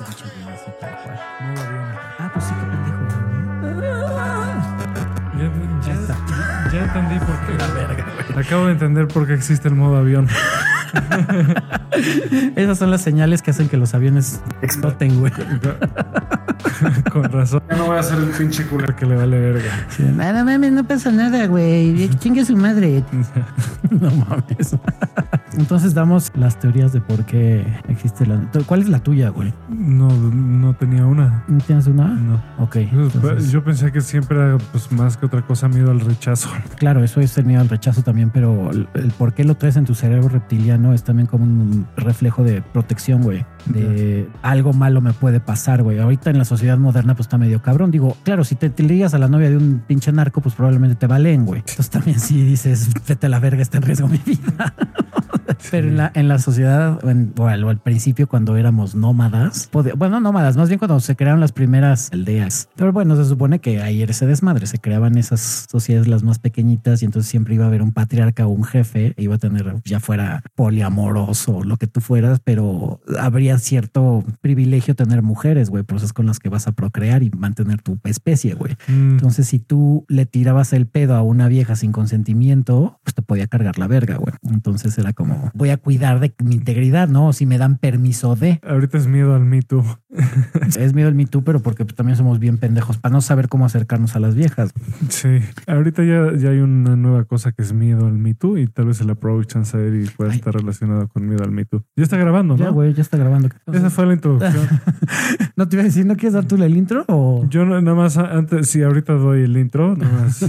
Así tal cual. Ah, pues sí, qué pendejo. Ya, ya- está. ya entendí por qué. La verga, güey. Acabo de entender por qué existe el modo avión. Esas son las señales que hacen que los aviones exploten, güey. Con razón. Ya no voy a ser el pinche culo que le vale verga. Sí, No, no mames, no pasa nada, güey. Chingue su madre. No mames. Entonces damos las teorías de por qué existe la. ¿Cuál es la tuya, güey? No, no tenía una. ¿No tienes una? No. Ok. Pues, entonces- Yo pensé que siempre era pues, más que otra cosa miedo al rechazo. Claro, eso es el miedo al rechazo también, pero el por qué lo traes en tu cerebro reptiliano es también como un reflejo de protección, güey. De algo malo me puede pasar, güey. Ahorita en la sociedad moderna, pues está medio cabrón. Digo, claro, si te, te ligas a la novia de un pinche narco, pues probablemente te valen, güey. Entonces también si dices, vete a la verga, está en riesgo mi vida. Pero en la, en la sociedad, en- o al, principio, cuando éramos nómadas, bueno, no nómadas, más bien cuando se crearon las primeras aldeas. Pero bueno, se supone que ahí era ese desmadre, se creaban esas sociedades las más pequeñitas y entonces siempre iba a haber un patriarca o un jefe, e iba a tener, ya fuera poliamoroso o lo que tú fueras, pero habría cierto privilegio tener mujeres, güey, pues es con las que vas a procrear y mantener tu especie, güey. Mm, Entonces, si tú le tirabas el pedo a una vieja sin consentimiento, pues te podía cargar la verga, güey. Entonces era como, voy a cuidar de mi integridad, ¿no? Si me dan permiso de. Ahorita es miedo al Me Too. Es miedo el Me Too, pero porque también somos bien pendejos para no saber cómo acercarnos a las viejas. Sí. Ahorita ya, ya hay una nueva cosa que es miedo al Me Too y tal vez el approach chance y pueda estar relacionado con miedo al Me Too. Ya está grabando, Ya, ¿no? güey, ya está grabando. Esa fue la introducción. No te iba a decir, ¿no quieres dar tú el intro o...? Yo no- nada más antes, sí, ahorita doy el intro, nada más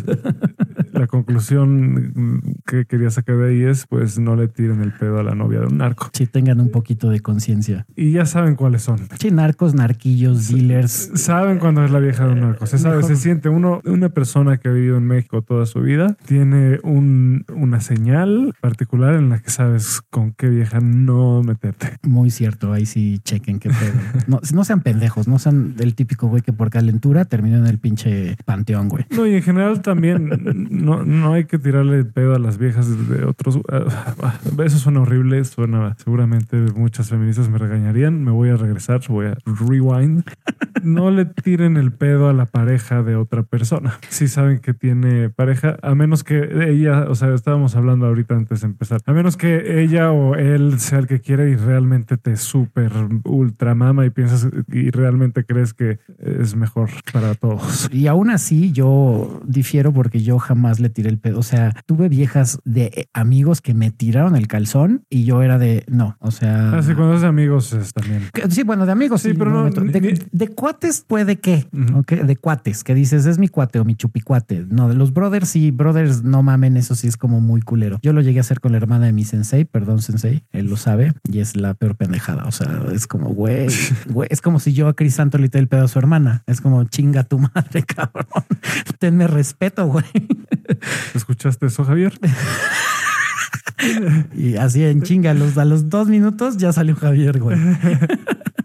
la conclusión que quería sacar de ahí es pues no le tiren el pedo a la novia de un narco. Si tengan un poquito de conciencia. Y ya saben cuáles son. Sí, narcos, narquillos, dealers. Saben cuando es la vieja de un narco. Se sabe, se siente uno, una persona que ha vivido en México toda su vida, tiene un, una señal particular en la que sabes con qué vieja no meterte. Muy cierto, ahí sí chequen qué pedo. No, no sean pendejos, no sean del típico güey que por calentura terminó en el pinche panteón, güey. No, y en general también no, no hay que tirarle pedo a las viejas de otros. Eso suena horrible, suena. Seguramente muchas feministas me regañarían. Me voy a regresar, voy a rewind. No le tiren el pedo a la pareja de otra persona. Si saben que tiene pareja, a menos que ella, o sea, estábamos hablando ahorita antes de empezar, a menos que ella o él sea el que quiere y realmente te súper ultra mama y piensas y realmente crees que es mejor para todos. Y aún así yo difiero porque yo jamás le tiré el pedo. O sea, tuve viejas de amigos que me tiraron el calzón y yo era de no. O sea, Así cuando es de amigos es también. Sí, bueno, de amigos Sí, sí, pero no, momento. de, cuates puede que, Ujú. ¿ok? De cuates, que dices es mi cuate o mi chupicuate. No, de los brothers sí, brothers no mamen, eso sí es como muy culero. Yo lo llegué a hacer con la hermana de mi sensei, perdón sensei, él lo sabe y es la peor pendejada. O sea, es como güey, güey, es como si yo a Cris Santo le el pedo a su hermana. Es como chinga tu madre, cabrón. Tenme respeto, güey. ¿Escuchaste eso, Javier? Y así en chinga, a los, a los dos minutos ya salió Javier, güey.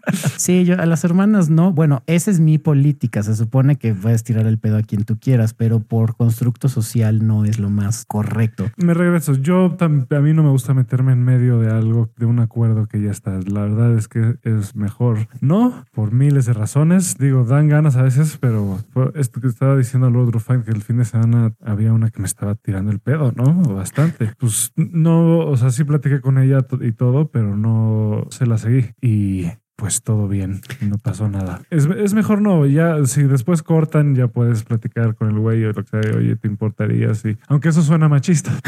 Sí, yo a las hermanas no. Bueno, esa es mi política. Se supone que puedes tirar el pedo a quien tú quieras, pero por constructo social no es lo más correcto. Me regreso. Yo a mí no me gusta meterme en medio de algo, de un acuerdo que ya está. La verdad es que es mejor. No, por miles de razones. Digo, dan ganas a veces, pero esto que estaba diciendo Lord Rufine, que el fin de semana había una que me estaba tirando el pedo, ¿no? Bastante. Pues no, o sea, sí platiqué con ella y todo, pero no se la seguí. Y pues todo bien, no pasó nada. Es, es mejor no, ya si después cortan, ya puedes platicar con el güey o lo que sea, oye, ¿te importaría? Sí. Aunque eso suena machista.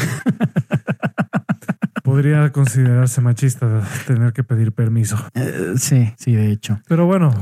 Podría considerarse machista tener que pedir permiso. Eh, sí, sí, de hecho. Pero bueno,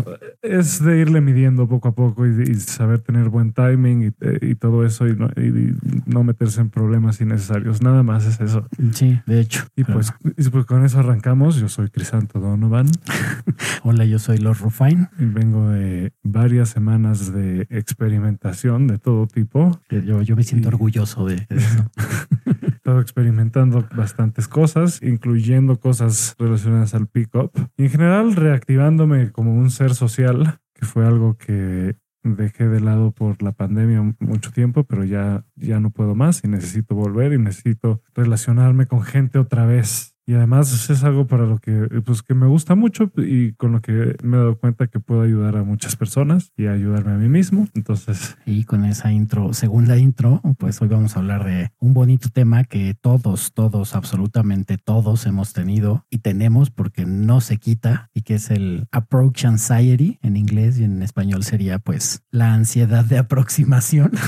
es de irle midiendo poco a poco y, y saber tener buen timing y, eh, y todo eso y no, y no meterse en problemas innecesarios. Nada más es eso. Sí, de hecho. Y pues, y pues con eso arrancamos. Yo soy Crisanto Donovan. Hola, yo soy Lord Rufine. Y vengo de varias semanas de experimentación de todo tipo. Yo, yo me siento Sí. orgulloso de, eso. He estado experimentando bastantes cosas, incluyendo cosas relacionadas al pick-up. Y en general reactivándome como un ser social, que fue algo que dejé de lado por la pandemia mucho tiempo, pero ya, ya no puedo más y necesito volver y necesito relacionarme con gente otra vez. Y además es algo para lo que, pues, que me gusta mucho y con lo que me he dado cuenta que puedo ayudar a muchas personas y ayudarme a mí mismo. Entonces. Y con esa intro, segunda intro, pues hoy vamos a hablar de un bonito tema que todos, todos, absolutamente todos hemos tenido y tenemos porque no se quita y que es el approach anxiety en inglés y en español sería pues la ansiedad de aproximación.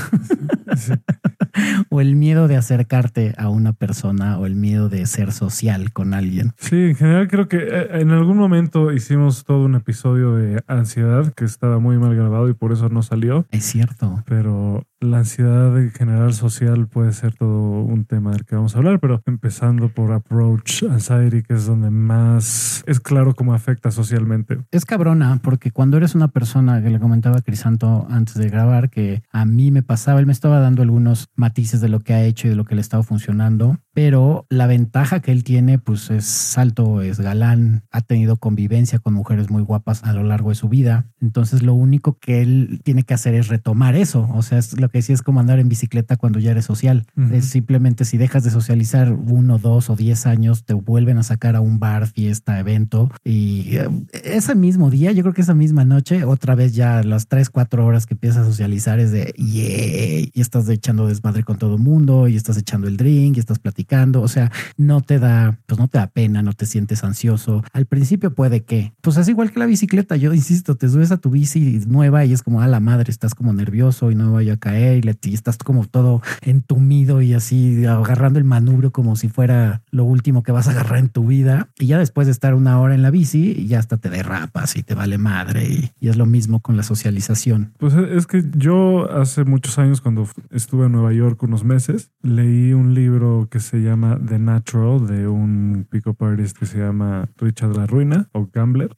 o el miedo de acercarte a una persona o el miedo de ser social con alguien. Sí, en general creo que eh, en algún momento hicimos todo un episodio de ansiedad que estaba muy mal grabado y por eso no salió. Es cierto. Pero la ansiedad en general social puede ser todo un tema del que vamos a hablar, pero empezando por approach anxiety, que es donde más es claro cómo afecta socialmente. Es cabrona, porque cuando eres una persona que le comentaba a Crisanto antes de grabar, que a mí me pasaba, él me estaba dando algunos matices de lo que ha hecho y de lo que le estaba funcionando, pero la ventaja que él tiene, pues es alto, es galán, ha tenido convivencia con mujeres muy guapas a lo largo de su vida. Entonces, lo único que él tiene que hacer es retomar eso. O sea, es lo que sí es como andar en bicicleta cuando ya eres social. Es simplemente si dejas de socializar uno, dos o diez años, te vuelven a sacar a un bar, fiesta, evento. Y eh, ese mismo día, yo creo que esa misma noche, otra vez ya las tres, cuatro horas que empiezas a socializar es de yeah, y estás echando desmadre con todo el mundo y estás echando el drink y estás platicando o sea, no te da, pues no te da pena, no te sientes ansioso. Al principio puede que, pues es igual que la bicicleta, yo insisto, te subes a tu bici nueva y es como a la madre, estás como nervioso y no vaya a caer y, estás como todo entumido y así agarrando el manubrio como si fuera lo último que vas a agarrar en tu vida. Y ya después de estar una hora en la bici, ya hasta te derrapas y te vale madre. Y, y es lo mismo con la socialización. Pues es que yo hace muchos años, cuando estuve en Nueva York unos meses, leí un libro que se se llama The Natural de un pick-up artist que se llama Richard La Ruina o Gambler.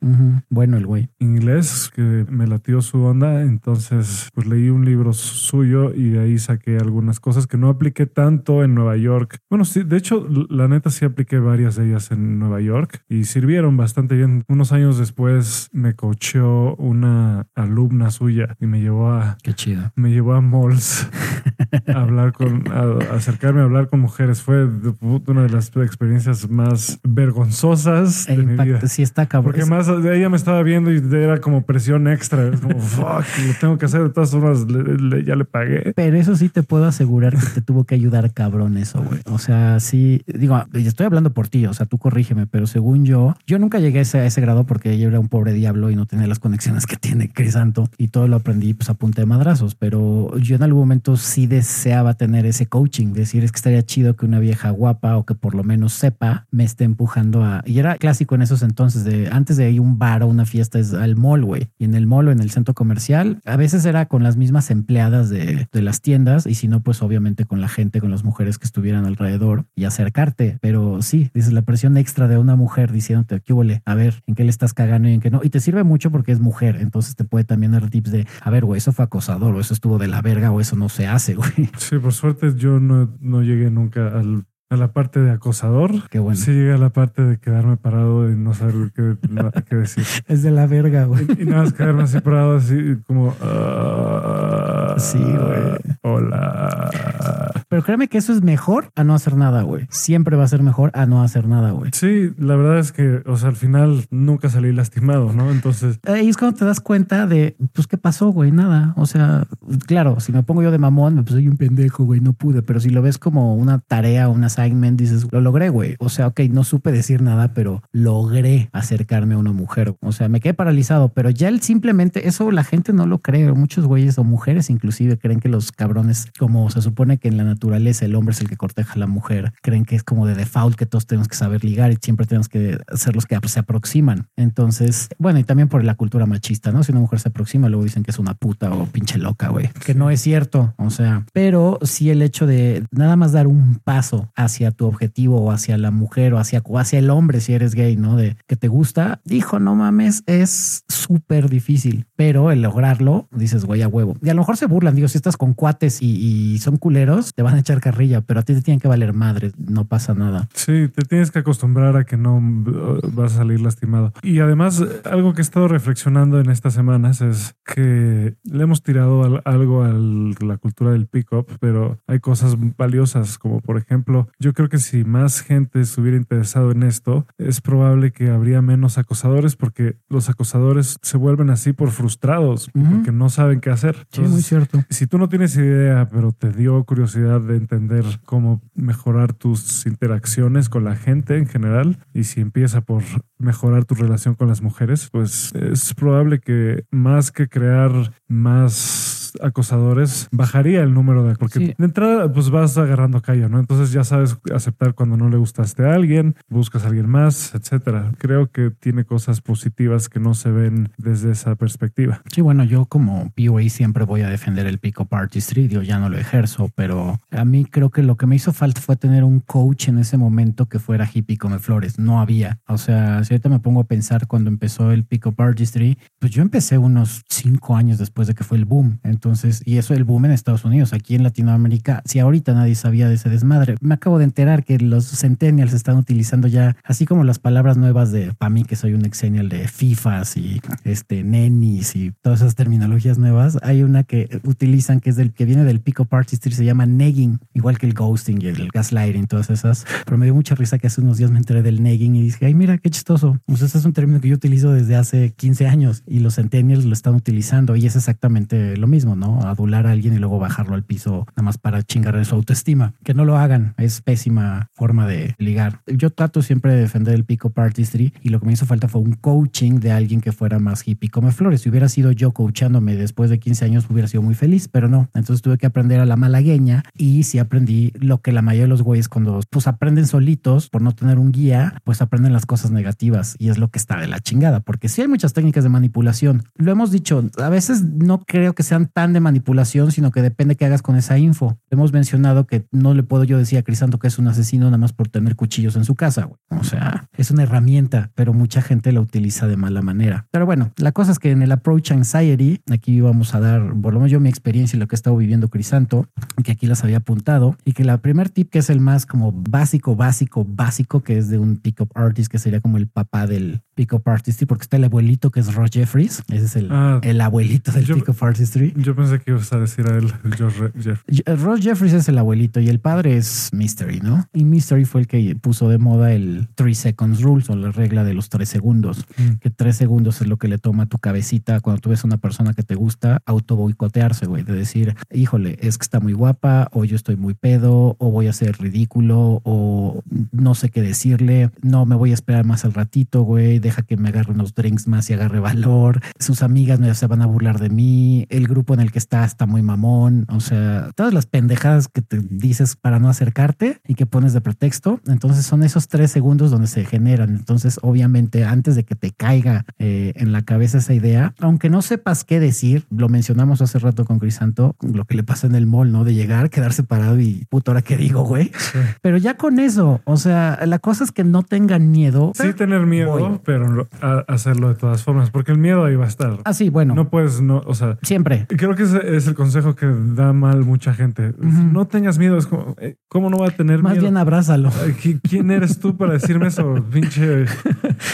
Bueno, el güey. Inglés, que me latió su onda. Entonces, pues leí un libro suyo y de ahí saqué algunas cosas que no apliqué tanto en Nueva York. Bueno, sí, de hecho, la neta sí apliqué varias de ellas en Nueva York y sirvieron bastante bien. Unos años después me coachó una alumna suya y me llevó a. Qué chido. Me llevó a malls a hablar con, a acercarme a hablar con mujeres. Fue una de las experiencias más vergonzosas de mi vida. Sí, está cabrón. Porque más ella me estaba viendo y era como presión extra. Es como, fuck, lo tengo que hacer. De todas formas, ya le pagué. Pero eso sí te puedo asegurar que te tuvo que ayudar cabrón eso, güey. O sea, sí, digo, estoy hablando por ti, o sea, tú corrígeme, pero según yo, yo nunca llegué a ese, grado porque yo era un pobre diablo y no tenía las conexiones que tiene Crisanto y todo lo aprendí pues a punta de madrazos. Pero yo en algún momento sí deseaba tener ese coaching, decir es que estaría chido que una vieja guapa o que por lo menos sepa me esté empujando a... Y era clásico en esos entonces, de antes de ir un bar o una fiesta es al mall, güey. Y en el mall o en el centro comercial, a veces era con las mismas empleadas de, de las tiendas y si no, pues obviamente con la gente, con las mujeres que estuvieran alrededor y acercarte. Pero sí, dices la presión extra de una mujer diciéndote, ¿qué huele? A ver, ¿en qué le estás cagando y en qué no? Y te sirve mucho porque es mujer, entonces te puede también dar tips de, a ver, güey, eso fue acosador o eso estuvo de la verga o eso no se hace, güey. Sí, por suerte yo no, no llegué nunca al a la parte de acosador. Qué bueno. Sí llega a la parte de quedarme parado y no saber qué, qué decir. es de la verga, güey. Y, nada más quedarme así parado, así como... Sí, güey. Hola. Pero créeme que eso es mejor a no hacer nada, güey. Siempre va a ser mejor a no hacer nada, güey. Sí, la verdad es que, o sea, al final nunca salí lastimado, ¿no? Entonces... Ahí es cuando te das cuenta de, pues, ¿qué pasó, güey? Nada. O sea, claro, si me pongo yo de mamón, pues soy un pendejo, güey, no pude. Pero si lo ves como una tarea, una assignment, dices, lo logré, güey. O sea, ok, no supe decir nada, pero logré acercarme a una mujer. O sea, me quedé paralizado, pero ya él simplemente, eso la gente no lo cree. Muchos güeyes o mujeres inclusive creen que los cabrones, como se supone que en la naturaleza el hombre es el que corteja a la mujer, creen que es como de default que todos tenemos que saber ligar y siempre tenemos que ser los que se aproximan. Entonces, bueno, y también por la cultura machista, ¿no? Si una mujer se aproxima, luego dicen que es una puta o pinche loca, güey. Que no es cierto. O sea, pero sí el hecho de nada más dar un paso hacia tu objetivo o hacia la mujer o hacia, hacia el hombre si eres gay, ¿no? De que te gusta, dijo, no mames, es súper difícil, pero el lograrlo, dices, güey, a huevo. Y a lo mejor se burlan. Digo, si estás con cuates y, son culeros, te van a echar carrilla, pero a ti te tienen que valer madre. No pasa nada. Sí, te tienes que acostumbrar a que no uh, vas a salir lastimado. Y además, algo que he estado reflexionando en estas semanas es que le hemos tirado algo a la cultura del pick-up, pero hay cosas valiosas, como por ejemplo, yo creo que si más gente estuviera interesado en esto, es probable que habría menos acosadores porque los acosadores se vuelven así por frustrados, porque no saben qué hacer. sí, muy cierto. Si tú no tienes idea, pero te dio curiosidad de entender cómo mejorar tus interacciones con la gente en general, y si empieza por mejorar tu relación con las mujeres, pues es probable que más que crear más acosadores, bajaría el número de... Porque de entrada, pues vas agarrando callo, ¿no? Entonces ya sabes aceptar cuando no le gustaste a alguien, buscas a alguien más, etcétera. Creo que tiene cosas positivas que no se ven desde esa perspectiva. Sí, bueno, yo como POA siempre voy a defender el Pico Artistry, yo ya no lo ejerzo, pero a mí creo que lo que me hizo falta fue tener un coach en ese momento que fuera hippie come flores. No había. O sea, si ahorita me pongo a pensar cuando empezó el Pico Artistry, pues yo empecé unos cinco años después de que fue el boom. Entonces, entonces, y eso el boom en Estados Unidos, aquí en Latinoamérica, si ahorita nadie sabía de ese desmadre. Me acabo de enterar que los centennials están utilizando ya, así como las palabras nuevas de, para mí que soy un exennial de FIFAs y este nenis y todas esas terminologías nuevas, hay una que utilizan que es del que viene del pico artistry, se llama negging, igual que el ghosting y el gaslighting, todas esas. Pero me dio mucha risa que hace unos días me enteré del negging y dije, ay, mira, qué chistoso. Pues ese es un término que yo utilizo desde hace 15 años y los centennials lo están utilizando y es exactamente lo mismo. ¿No? Adular a alguien y luego bajarlo al piso nada más para chingar su autoestima. Que no lo hagan, es pésima forma de ligar. Yo trato siempre de defender el pico artistry y lo que me hizo falta fue un coaching de alguien que fuera más hippie come flores. Si hubiera sido yo coachándome después de 15 años hubiera sido muy feliz, pero no. Entonces tuve que aprender a la malagueña y sí aprendí lo que la mayoría de los güeyes cuando pues aprenden solitos por no tener un guía, pues aprenden las cosas negativas y es lo que está de la chingada, porque sí hay muchas técnicas de manipulación. Lo hemos dicho, a veces no creo que sean tan de manipulación, sino que depende qué hagas con esa info. Hemos mencionado que no le puedo yo decir a Crisanto que es un asesino nada más por tener cuchillos en su casa. O sea, es una herramienta, pero mucha gente la utiliza de mala manera. Pero bueno, la cosa es que en el Approach Anxiety, aquí vamos a dar, por lo menos yo mi experiencia y lo que he estado viviendo Crisanto, que aquí las había apuntado, y que la primer tip que es el más como básico, básico, básico, que es de un pickup artist, que sería como el papá del pickup artistry, porque está el abuelito que es Ross Jeffries, ese es el, ah, el abuelito del pickup artistry. Yo pensé que ibas a decir a él, eh, Ross Jeffries es el abuelito y el padre es Mystery, ¿no? Y Mystery fue el que puso de moda el Three Seconds Rules o la regla de los tres segundos, mm. que tres segundos es lo que le toma a tu cabecita cuando tú ves a una persona que te gusta, auto boicotearse, güey, de decir, híjole, es que está muy guapa, o yo estoy muy pedo, o voy a ser ridículo, o no sé qué decirle, no me voy a esperar más al ratito, güey, deja que me agarre unos drinks más y agarre valor, sus amigas me se van a burlar de mí, el grupo en el que está está muy mamón, o sea, todas las pendejadas que te dices para no acercarte y que pones de pretexto, entonces son esos tres segundos donde se generan, entonces obviamente antes de que te caiga eh, en la cabeza esa idea, aunque no sepas qué decir, lo mencionamos hace rato con Crisanto, lo que le pasa en el mall, ¿no? De llegar, quedarse parado y puto, ahora qué digo, güey. Pero ya con eso, o sea, la cosa es que no tengan miedo. Sí, tener miedo, pero hacerlo de todas formas, porque el miedo ahí va a estar. Ah, sí, bueno. No puedes, no, o sea, siempre. Creo que es, es el consejo que da mal mucha gente. No tengas miedo, es como, eh, ¿cómo no va a tener miedo? Más bien abrázalo. ¿Quién eres tú para decirme eso? Pinche.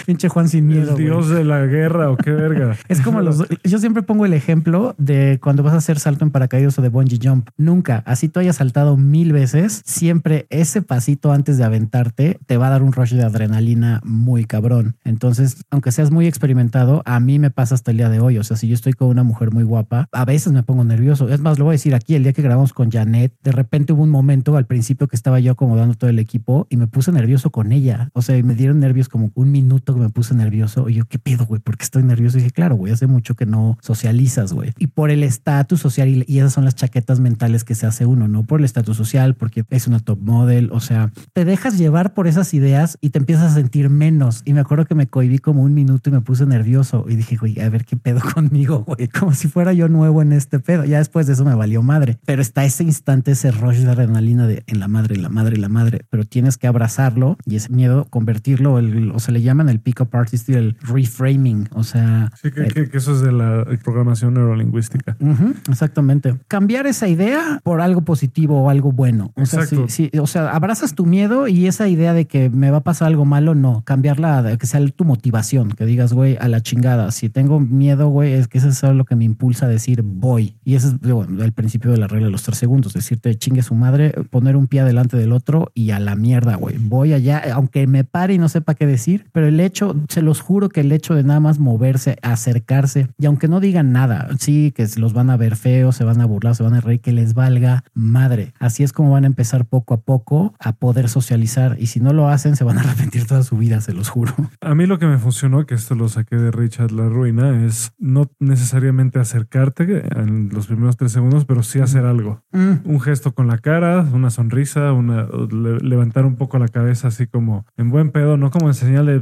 Pinche Juan sin miedo. Dios de la guerra o qué verga. Es como los. Yo siempre pongo el ejemplo de cuando vas a hacer salto en paracaídas o de bungee jump. Nunca, así tú hayas saltado mil veces, siempre ese pasito antes de aventarte te va a dar un rush de adrenalina muy cabrón. Entonces, aunque seas muy experimentado, a mí me pasa hasta el día de hoy. O sea, si yo estoy con una mujer muy guapa, a veces me pongo nervioso. Es más, lo voy a decir aquí, el día que grabamos con Janet, de repente hubo un momento al principio que estaba yo acomodando todo el equipo y me puse nervioso con ella. O sea, me dieron nervios como un minuto que me puse nervioso. Y yo, ¿qué pedo, güey? ¿Por qué estoy nervioso? Y dije, claro, güey, hace mucho que no socializas, güey. Y por el estatus social, y, esas son las chaquetas mentales que se hace uno, no por el estatus social, porque es una top model. O sea, te dejas llevar por esas ideas y te empiezas a sentir menos. Y me acuerdo que me cohibí como un minuto y me puse nervioso. Y dije, güey, a ver qué pedo conmigo, güey. Como si fuera yo nuevo en este pedo. Ya después de eso me valió madre. Pero está ese instante, ese rush de adrenalina de en la madre, en la madre, en la madre. Pero tienes que abrazarlo y ese miedo convertirlo, o se le llama llaman el pick-up artist y el reframing. O sea, Sí, que, eh, que- que eso es de la programación neurolingüística. Ujú, exactamente. Cambiar esa idea por algo positivo o algo bueno. O sea, sí, sí, o sea, abrazas tu miedo y esa idea de que me va a pasar algo malo, no. Cambiarla, que sea tu motivación, que digas, güey, a la chingada. Si tengo miedo, güey, es que eso es lo que me impulsa a decir voy. Y ese es el principio de la regla de los tres segundos. Decirte chingue su madre, poner un pie delante del otro y a la mierda, güey. Voy allá, aunque me pare y no sepa qué decir, pero el hecho, se los juro que el hecho de nada más moverse, acercarse, y aunque no digan nada, sí, que los van a ver feos, se van a burlar, se van a reír, que les valga madre. Así es como van a empezar poco a poco a poder socializar. Y si no lo hacen, se van a arrepentir toda su vida, se los juro. A mí lo que me funcionó, que esto lo saqué de Richard La Ruina, es no necesariamente acercarte en los primeros tres segundos, pero sí hacer algo. Mm, Un gesto con la cara, una sonrisa, una le- levantar un poco la cabeza así como en buen pedo, no como en señal de...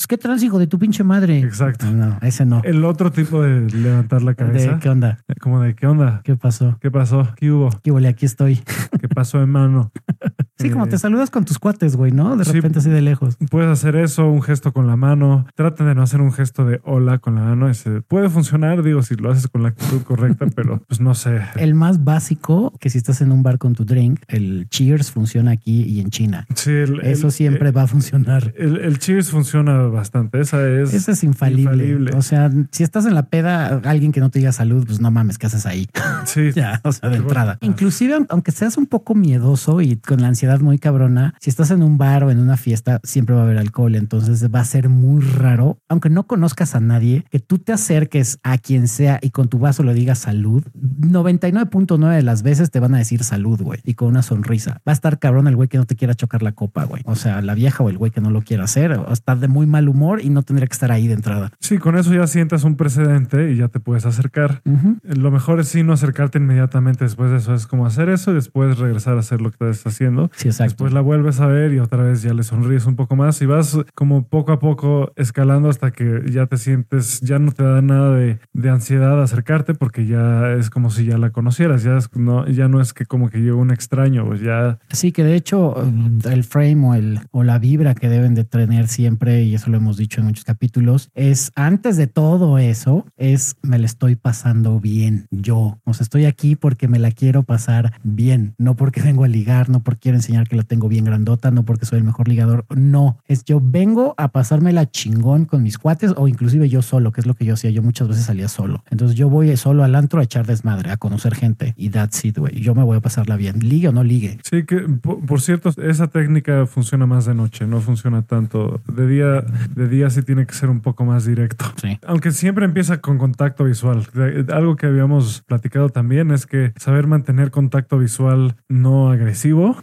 Es que trans, hijo de tu pinche madre. Exacto. No, ese no. El otro tipo de levantar la cabeza, ¿De qué onda? como de ¿qué onda? ¿Qué pasó? ¿Qué pasó? ¿Qué hubo? ¿Qué huele? Aquí estoy. ¿Qué pasó en mano? Sí, como Eh, te saludas con tus cuates, güey, ¿no? De sí. repente así de lejos. Puedes hacer eso, un gesto con la mano. Traten de no hacer un gesto de hola con la mano. Ese puede funcionar, digo, si lo haces con la actitud correcta, pero pues no sé. El más básico, que si estás en un bar con tu drink, el cheers funciona aquí y en China. Sí, el- Eso el- siempre va a funcionar. El, el cheers funciona bastante. Esa es. Eso es infalible. infalible. O sea, si estás en la peda, alguien que no te diga salud, pues no mames, ¿qué haces ahí? Sí. ya, o sea, de entrada. Inclusive, aun- aunque seas un poco miedoso y con la ansiedad muy cabrona, si estás en un bar o en una fiesta, siempre va a haber alcohol. Entonces va a ser muy raro, aunque no conozcas a nadie, que tú te acerques a quien sea y con tu vaso le digas salud. 99.9 de las veces te van a decir salud, güey, y con una sonrisa. Va a estar cabrón el güey que no te quiera chocar la copa, güey. O sea, la vieja o el güey que no lo quiera hacer, o estar de muy mal humor y no tendría que estar ahí de entrada. Sí, con eso ya sientas un precedente y ya te puedes acercar. Lo mejor es sí no acercarte inmediatamente después de eso. Es como hacer eso y después regresar a hacer lo que estás haciendo. Sí, exacto. Después la vuelves a ver y otra vez ya le sonríes un poco más y vas como poco a poco escalando hasta que ya te sientes, ya no te da nada de, de ansiedad acercarte porque ya es como si ya la conocieras. Ya, es, no, ya no es que como que llegó un extraño, pues ya Sí, que de hecho mm, el frame o, el, o la vibra que deben de tener siempre, y eso lo hemos dicho en muchos capítulos, es antes de todo eso, es me la estoy pasando bien yo. O sea, estoy aquí porque me la quiero pasar bien, no porque vengo a ligar, no porque quiero enseñar que la tengo bien grandota, no porque soy el mejor ligador, no, es yo vengo a pasármela chingón con mis cuates o inclusive yo solo, que es lo que yo hacía, yo muchas veces salía solo. Entonces yo voy solo al antro a echar desmadre, a conocer gente y that's it, güey. Yo me voy a pasarla bien, ligue o no ligue. Sí, que por, por cierto, esa técnica funciona más de noche, no funciona tanto. De día, de día sí tiene que ser un poco más directo. Sí. Aunque siempre empieza con contacto visual. Algo que habíamos platicado también es que saber mantener contacto visual no agresivo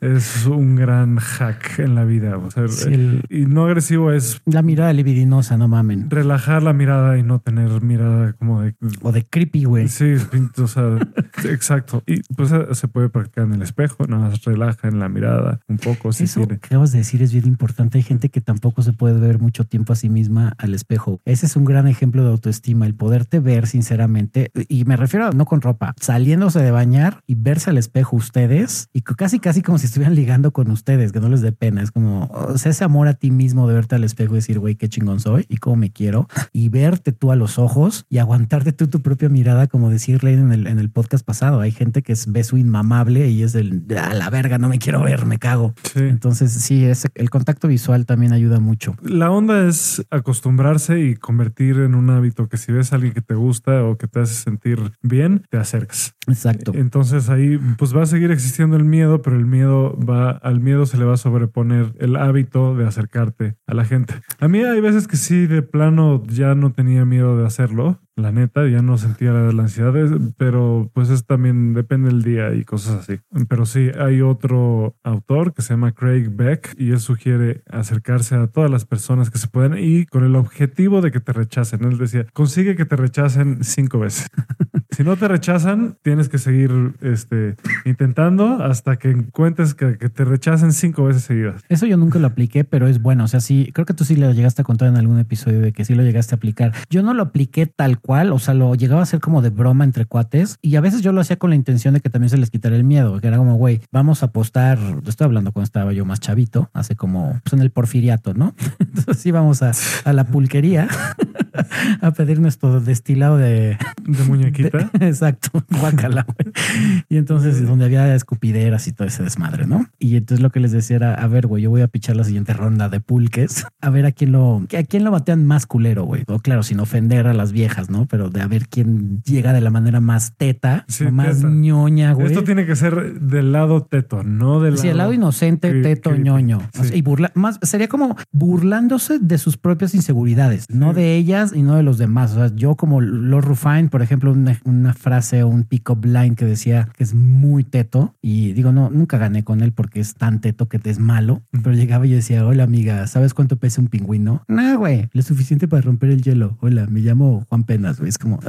es un gran hack en la vida. O sea, Sí, el- Y no agresivo es La mirada libidinosa, no mamen. relajar la mirada y no tener mirada como de O de creepy, güey. Sí, o sea, exacto. Y pues eh, se puede practicar en el espejo, nada más relaja en la mirada un poco si Eso que acabas de decir es bien importante. Hay gente que tampoco se puede ver mucho tiempo a sí misma al espejo. Ese es un gran ejemplo de autoestima, el poderte ver sinceramente. Y me refiero a no con ropa, saliéndose de bañar y verse al espejo ustedes y casi, casi como si estuvieran ligando con ustedes, que no les dé pena. Es como, o sea, ese amor a ti mismo de verte al espejo y decir, güey, qué chingón soy y cómo me quiero y verte tú a los ojos y aguantarte tú tu propia mirada, como decirle en el, en el podcast pasado. Hay gente que es, ve su inmamable y es el a la verga, no me quiero ver, me cago. Sí. Entonces, sí, ese, el contacto visual también ayuda mucho. La onda es acostumbrarse y convertir en un hábito que si ves a alguien que te gusta o que te hace sentir bien, te acercas. Exacto. Entonces ahí pues va a seguir existiendo el miedo, pero el miedo va, al miedo se le va a sobreponer el hábito de acercarte a la gente. A mí hay veces que sí, de plano ya no tenía miedo de hacerlo, la neta, ya no sentía la, ansiedad, pero pues es también depende del día y cosas así. Pero sí, hay otro autor que se llama Craig Beck y él sugiere acercarse a todas las personas que se puedan y con el objetivo de que te rechacen. Él decía, consigue que te rechacen cinco veces. Si no te rechazan, tienes que seguir este, intentando hasta que encuentres que, que te rechacen cinco veces seguidas. Eso yo nunca lo apliqué, pero es bueno. O sea, sí, creo que tú sí lo llegaste a contar en algún episodio de que sí lo llegaste a aplicar. Yo no lo apliqué tal o sea, lo llegaba a hacer como de broma entre cuates y a veces yo lo hacía con la intención de que también se les quitara el miedo, que era como, güey, vamos a apostar. Estoy hablando cuando estaba yo más chavito, hace como pues en el porfiriato, ¿no? Entonces sí, vamos a, a la pulquería a pedir nuestro destilado de, De muñequita. de- exacto, guácala, güey. Y entonces, donde había escupideras y todo ese desmadre, ¿no? Y entonces lo que les decía era, a ver, güey, yo voy a pichar la siguiente ronda de pulques, a ver a quién lo, a quién lo batean más culero, güey. O claro, sin ofender a las viejas, ¿no? Pero de a ver quién llega de la manera más teta, Sí, o más teta. ñoña, güey. Esto tiene que ser del lado teto, no del lado. Sí, el lado inocente, teto, ñoño. Sí. O sea, y burla, más sería como burlándose de sus propias inseguridades, no de ellas y no de los demás. O sea, yo como Lord Rufine, por ejemplo, una, una frase o un pick-up line que decía que es muy teto y digo, no, nunca gané con él porque es tan teto que te es malo, pero llegaba y yo decía, hola amiga, ¿sabes cuánto pesa un pingüino? No, güey, lo suficiente para romper el hielo. Hola, me llamo Juan Penas, güey. Es como...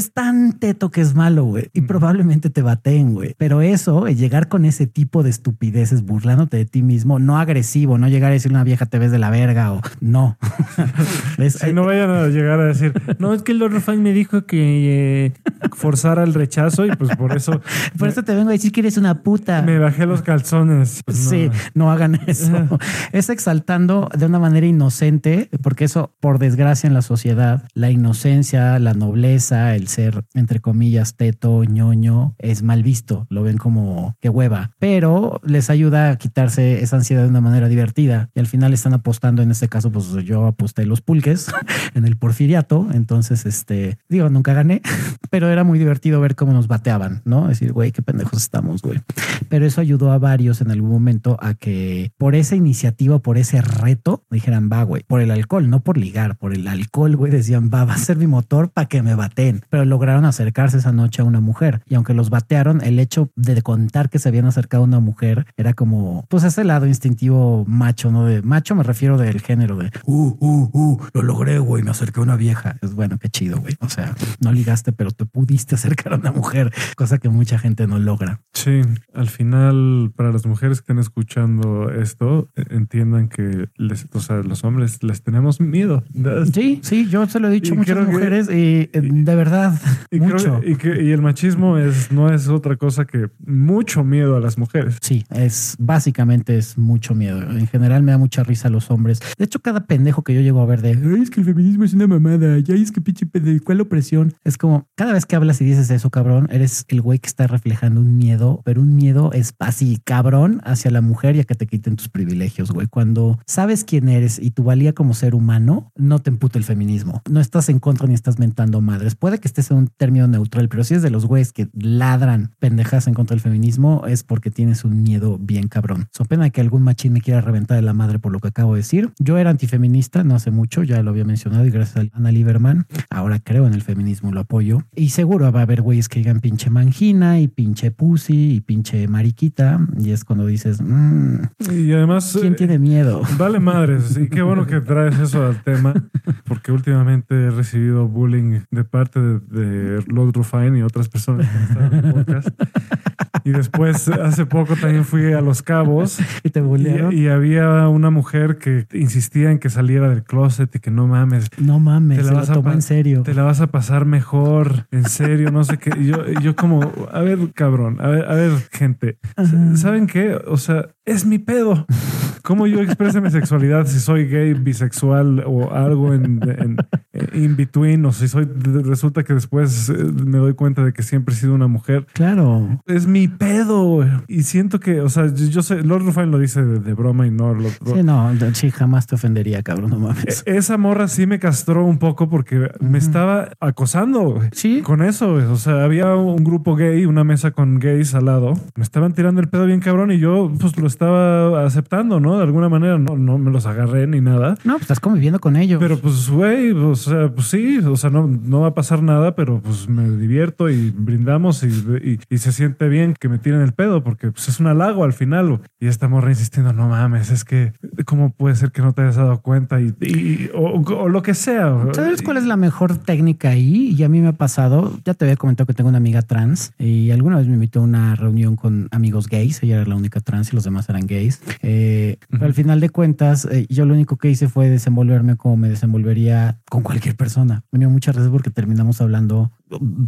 "Ah, Es tan teto que es malo, güey. Y probablemente te baten, güey. Pero eso, eh, llegar con ese tipo de estupideces, burlándote de ti mismo, no agresivo, no llegar a decir una vieja te ves de la verga o no. Es- Si no vayan a llegar a decir, no, es que el Lord Rufine me dijo que eh, forzara el rechazo y pues por eso Por eso te vengo a decir que eres una puta. me bajé los calzones. Pues, no. Sí, no hagan eso. es exaltando de una manera inocente, porque eso, por desgracia en la sociedad, la inocencia, la nobleza, el ser, entre comillas, teto, ñoño, es mal visto. Lo ven como que hueva, pero les ayuda a quitarse esa ansiedad de una manera divertida. Y al final están apostando, en este caso, pues yo aposté los pulques en el porfiriato. Entonces, este, digo, nunca gané, pero era muy divertido ver cómo nos bateaban, ¿no? Decir, güey, qué pendejos estamos, güey. Pero eso ayudó a varios en algún momento a que por esa iniciativa, por ese reto, dijeran, va, güey, por el alcohol, no por ligar, por el alcohol, güey, decían, va, va a ser mi motor para que me baten. Lograron acercarse esa noche a una mujer. Y aunque los batearon, el hecho de contar que se habían acercado a una mujer era como, pues ese lado instintivo macho, ¿no? De macho me refiero del género de, uh, uh, uh, lo logré, güey, me acerqué a una vieja. Es bueno, qué chido, güey. O sea, no ligaste, pero te pudiste acercar a una mujer, cosa que mucha gente no logra. Sí, al final, para las mujeres que estén escuchando esto, eh, entiendan que les, o sea, los hombres les tenemos miedo. Sí, sí, yo se lo he dicho Y a muchas que- mujeres y eh, de verdad, Y, creo mucho. que- y, que- y el machismo es, no es otra cosa que mucho miedo a las mujeres. Sí, es básicamente es mucho miedo. En general me da mucha risa a los hombres. De hecho, cada pendejo que yo llego a ver de "Ay, es que el feminismo es una mamada, ya es que pinche pendejo, ¿cuál opresión? Es como cada vez que hablas y dices eso, cabrón, eres el güey que está reflejando un miedo, pero un miedo es así, cabrón, hacia la mujer y a que te quiten tus privilegios, güey. Cuando sabes quién eres y tu valía como ser humano, no te emputa el feminismo. No estás en contra ni estás mentando madres. Puede que estés en un término neutral, pero si es de los güeyes que ladran pendejas en contra del feminismo, es porque tienes un miedo bien cabrón. So pena que algún machín me quiera reventar de la madre por lo que acabo de decir. Yo era antifeminista no hace mucho, ya lo había mencionado y gracias a Ana Lieberman, ahora creo en el feminismo, lo apoyo. Y seguro va a haber güeyes que digan pinche mangina y pinche pussy y pinche mariquita. Y es cuando dices, "Mm, Y además, ¿quién eh, tiene miedo? Vale madres. Y qué bueno que traes eso al tema, porque últimamente he recibido bullying de parte de, de Lord Rufine y otras personas que están en el podcast. Y después, hace poco también fui a Los Cabos Y te bullearon. y, y había una mujer que insistía en que saliera del closet y que no mames, no mames, Te la se vas a tomó pa- en serio. te la vas a pasar mejor, en serio, no sé qué. Y yo, yo como, a ver, cabrón, a ver, a ver, gente, Ajá. ¿saben qué? O sea, es mi pedo. ¿Cómo yo expreso mi sexualidad si soy gay, bisexual o algo en, en- in between? O si soy, resulta que después eh, me doy cuenta de que siempre he sido una mujer. Claro. Es mi pedo. Y siento que, o sea, yo, sé, Lord Rufine lo dice de, de broma y no lo, Sí, no, sí, jamás te ofendería, cabrón, no mames. E- Esa morra sí me castró un poco porque me estaba acosando Sí. con eso. O sea, había un grupo gay, una mesa con gays al lado. Me estaban tirando el pedo bien cabrón y yo pues lo estaba aceptando, ¿no? De alguna manera no, no me los agarré ni nada. No, pues estás conviviendo con ellos. Pero pues, güey, pues sea, pues sí, o sea, no, no va a pasar nada, pero pues me divierto y brindamos y, y- se siente bien que me tiren el pedo porque pues, es un halago al final. Y esta morra insistiendo, no mames, es que cómo puede ser que no te hayas dado cuenta y, y- o, o lo que sea. ¿Sabes cuál es la mejor técnica ahí? Y a mí me ha pasado, ya te había comentado que tengo una amiga trans y alguna vez me invitó a una reunión con amigos gays, ella era la única trans y los demás eran gays. Eh, Pero al final de cuentas, eh, yo lo único que hice fue desenvolverme como me desenvolvería con cualquier persona. Me dio muchas veces porque terminamos hablando,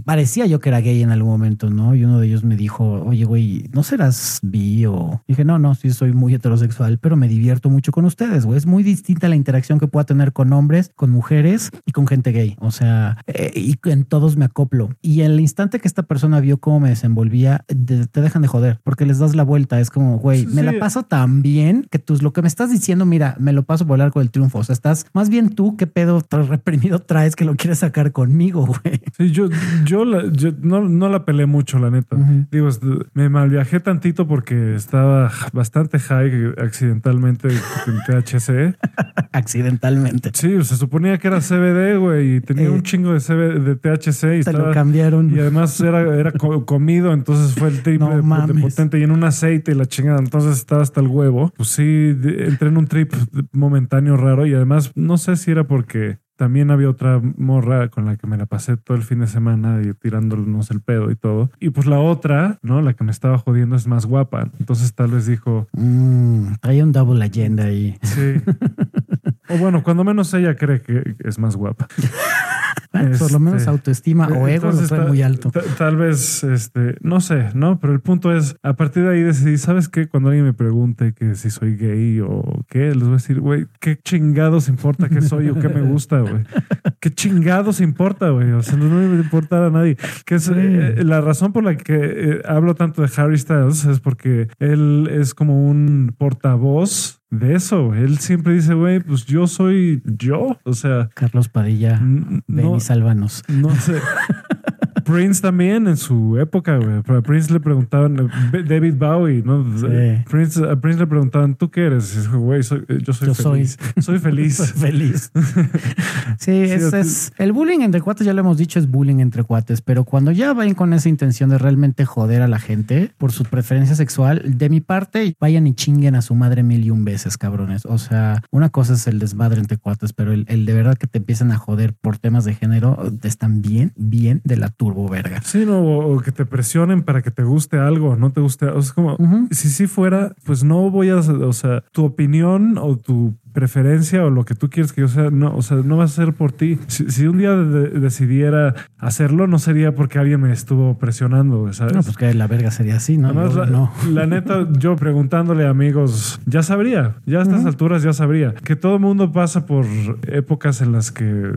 parecía yo que era gay en algún momento, ¿no? Y uno de ellos me dijo, oye, güey, ¿no serás bi o...? Dije, no, no, sí soy muy heterosexual, pero me divierto mucho con ustedes, güey. Es muy distinta la interacción que pueda tener con hombres, con mujeres y con gente gay. O sea, eh, y en todos me acoplo. Y el instante que esta persona vio cómo me desenvolvía, de- te dejan de joder porque les das la vuelta. Es como, güey, me Sí. la paso tan bien que tú lo que me estás diciendo, mira, me lo paso por el arco del triunfo. O sea, estás más bien tú, qué pedo reprimido traes que lo quieres sacar conmigo, güey. Sí, yo, yo, la- yo no, no la peleé mucho, la neta. Digo, me malviajé tantito porque estaba bastante high accidentalmente en THC. Accidentalmente. Sí, se suponía que era CBD, güey, y tenía Eh. un chingo de, CBD, de THC y Te lo cambiaron. Y además era, era co- comido, entonces fue el triple No de- potente y en un aceite y la chingada. Entonces estaba hasta el huevo. Pues sí, entré en un trip momentáneo raro y además no sé si era porque también había otra morra con la que me la pasé todo el fin de semana y tirándonos el pedo y todo. Y pues la otra, ¿no? La que me estaba jodiendo es más guapa. Entonces tal vez dijo, Mm, trae un double agenda ahí. sí. o bueno, cuando menos ella cree que es más guapa. Bueno, Por lo menos Este, autoestima o ego lo trae muy alto. ta- Tal vez, este, no sé, ¿no? Pero el punto es, a partir de ahí decidí, ¿sabes qué? Cuando alguien me pregunte que si soy gay o qué, les voy a decir, güey, ¿qué chingados importa qué soy o qué me gusta, güey? ¿Qué chingados importa, güey? O sea, no me debe importar a nadie. Que es, Sí. eh, la razón por la que eh, hablo tanto de Harry Styles es porque él es como un portavoz de eso. Él siempre dice, güey, pues yo soy yo. O sea, Carlos Padilla, ven no, y sálvanos. no sé. Prince también en su época, güey. A Prince le preguntaban, eh, David Bowie, ¿no? Sí. Prince, a Prince le preguntaban, ¿tú qué eres? Y dijo, güey, soy- eh, yo soy Yo soy. feliz. Soy feliz. Soy feliz. Sí, es, a ti- es- el bullying entre cuates, ya lo hemos dicho, es bullying entre cuates, pero cuando ya vayan con esa intención de realmente joder a la gente por su preferencia sexual, de mi parte, vayan y chinguen a su madre mil y un veces, cabrones. O sea, una cosa es el desmadre entre cuates, pero el, el de verdad que te empiezan a joder por temas de género, te están bien, bien de la verga. Sí, no, o, que te presionen para que te guste algo, no te guste. O sea, es como, Ujú. si sí fuera, pues no voy a, o sea, tu opinión o tu preferencia o lo que tú quieres que yo sea, no, o sea, no va a ser por ti. Si, si un día de- decidiera hacerlo, no sería porque alguien me estuvo presionando, ¿sabes? No, pues que la verga sería así, ¿no? Además, Yo la, no. la neta, yo preguntándole a amigos, ya sabría, ya a estas alturas ya sabría que todo mundo pasa por épocas en las que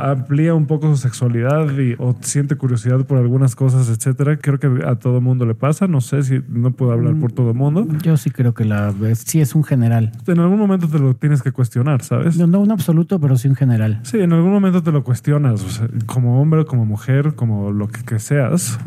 amplía un poco su sexualidad y, o siente curiosidad por algunas cosas, etcétera. Creo que a todo mundo le pasa. No sé si no puedo hablar por todo el mundo. Yo sí creo que la sí es un general. En algún momento te lo tienes que cuestionar, ¿sabes? No, no un absoluto, pero sí un general. Sí, en algún momento te lo cuestionas, o sea, como hombre, como mujer, como lo que, que seas,